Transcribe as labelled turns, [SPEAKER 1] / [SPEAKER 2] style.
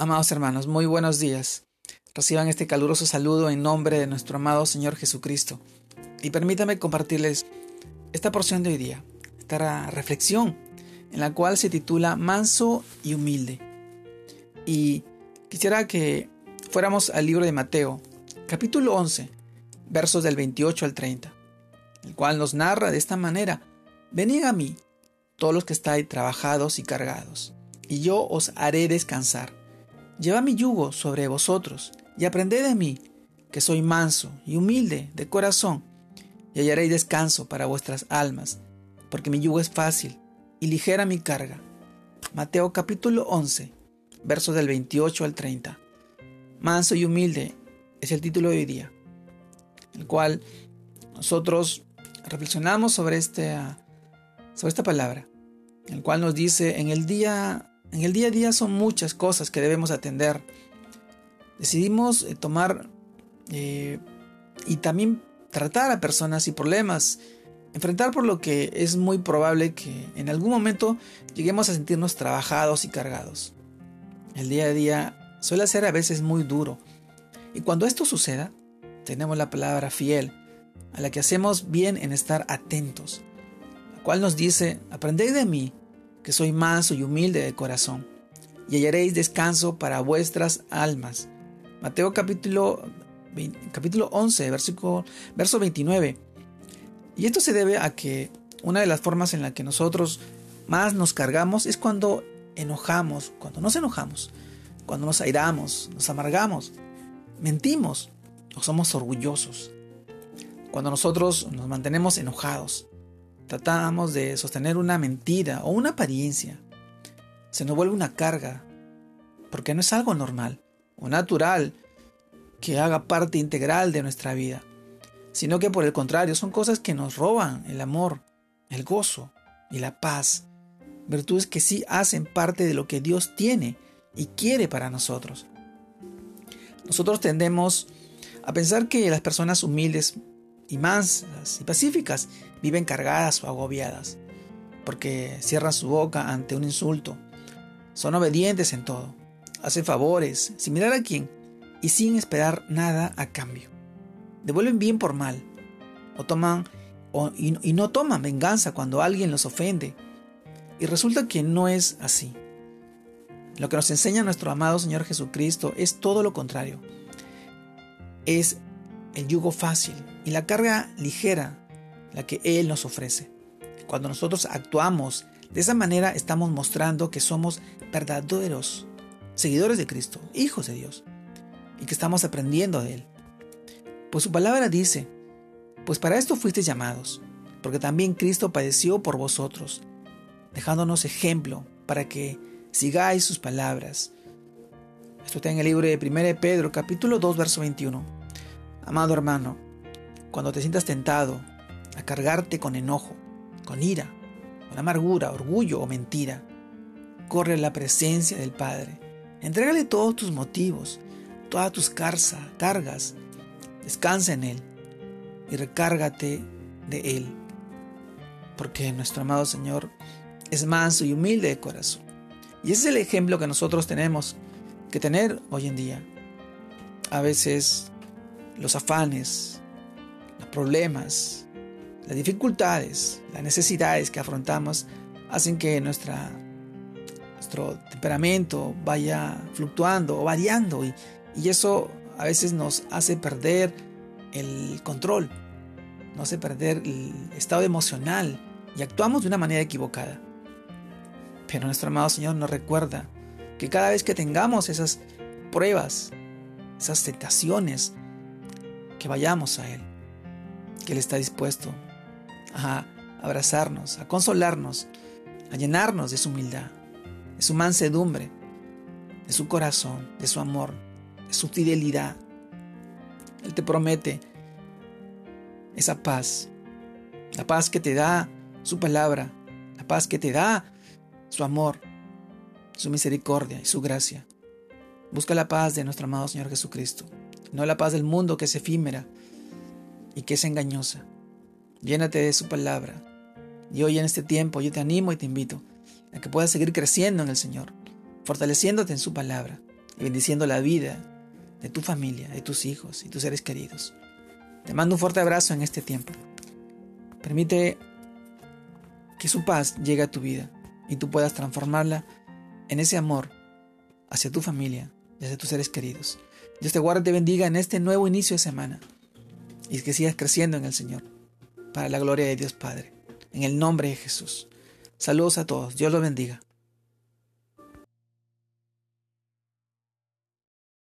[SPEAKER 1] Amados hermanos, muy buenos días. Reciban este caluroso saludo en nombre de nuestro amado Señor Jesucristo. Y permítame compartirles esta porción de hoy día, esta reflexión, en la cual se titula Manso y Humilde. Y quisiera que fuéramos al libro de Mateo, capítulo 11, versos del 28 al 30, el cual nos narra de esta manera, Venid a mí, todos los que estáis trabajados y cargados, y yo os haré descansar. Lleva mi yugo sobre vosotros y aprended de mí, que soy manso y humilde de corazón, y hallaréis descanso para vuestras almas, porque mi yugo es fácil y ligera mi carga. Mateo capítulo 11, versos del 28 al 30. Manso y humilde es el título de hoy día, el cual nosotros reflexionamos sobre, este, sobre esta palabra, el cual nos dice en el día en el día a día son muchas cosas que debemos atender. Decidimos eh, tomar eh, y también tratar a personas y problemas, enfrentar por lo que es muy probable que en algún momento lleguemos a sentirnos trabajados y cargados. El día a día suele ser a veces muy duro. Y cuando esto suceda, tenemos la palabra fiel, a la que hacemos bien en estar atentos, la cual nos dice, aprended de mí, que soy manso y humilde de corazón, y hallaréis descanso para vuestras almas. Mateo capítulo, capítulo 11, versículo, verso 29. Y esto se debe a que una de las formas en la que nosotros más nos cargamos es cuando enojamos, cuando nos enojamos, cuando nos airamos, nos amargamos, mentimos o somos orgullosos. Cuando nosotros nos mantenemos enojados, tratamos de sostener una mentira o una apariencia, se nos vuelve una carga, porque no es algo normal o natural que haga parte integral de nuestra vida, sino que por el contrario son cosas que nos roban el amor, el gozo y la paz, virtudes que sí hacen parte de lo que Dios tiene y quiere para nosotros. Nosotros tendemos a pensar que las personas humildes y mansas y pacíficas viven cargadas o agobiadas, porque cierran su boca ante un insulto. Son obedientes en todo, hacen favores, sin mirar a quién y sin esperar nada a cambio. Devuelven bien por mal, o toman y, y no toman venganza cuando alguien los ofende. Y resulta que no es así. Lo que nos enseña nuestro amado Señor Jesucristo es todo lo contrario. Es el yugo fácil y la carga ligera la que Él nos ofrece. Cuando nosotros actuamos de esa manera estamos mostrando que somos verdaderos seguidores de Cristo, hijos de Dios, y que estamos aprendiendo de Él. Pues su palabra dice, pues para esto fuisteis llamados, porque también Cristo padeció por vosotros, dejándonos ejemplo para que sigáis sus palabras. Esto está en el libro de 1 Pedro, capítulo 2, verso 21. Amado hermano, cuando te sientas tentado a cargarte con enojo, con ira, con amargura, orgullo o mentira, corre a la presencia del Padre. Entrégale todos tus motivos, todas tus cargas, descansa en Él y recárgate de Él. Porque nuestro amado Señor es manso y humilde de corazón. Y ese es el ejemplo que nosotros tenemos que tener hoy en día. A veces los afanes, los problemas, las dificultades, las necesidades que afrontamos hacen que nuestra, nuestro temperamento vaya fluctuando o variando y, y eso a veces nos hace perder el control, nos hace perder el estado emocional y actuamos de una manera equivocada. Pero nuestro amado Señor nos recuerda que cada vez que tengamos esas pruebas, esas tentaciones, que vayamos a Él, que Él está dispuesto a abrazarnos, a consolarnos, a llenarnos de su humildad, de su mansedumbre, de su corazón, de su amor, de su fidelidad. Él te promete esa paz, la paz que te da su palabra, la paz que te da su amor, su misericordia y su gracia. Busca la paz de nuestro amado Señor Jesucristo no la paz del mundo que es efímera y que es engañosa. Llénate de su palabra. Y hoy en este tiempo yo te animo y te invito a que puedas seguir creciendo en el Señor, fortaleciéndote en su palabra y bendiciendo la vida de tu familia, de tus hijos y tus seres queridos. Te mando un fuerte abrazo en este tiempo. Permite que su paz llegue a tu vida y tú puedas transformarla en ese amor hacia tu familia y hacia tus seres queridos. Dios te guarde y te bendiga en este nuevo inicio de semana y que sigas creciendo en el Señor para la gloria de Dios Padre. En el nombre de Jesús. Saludos a todos. Dios los bendiga.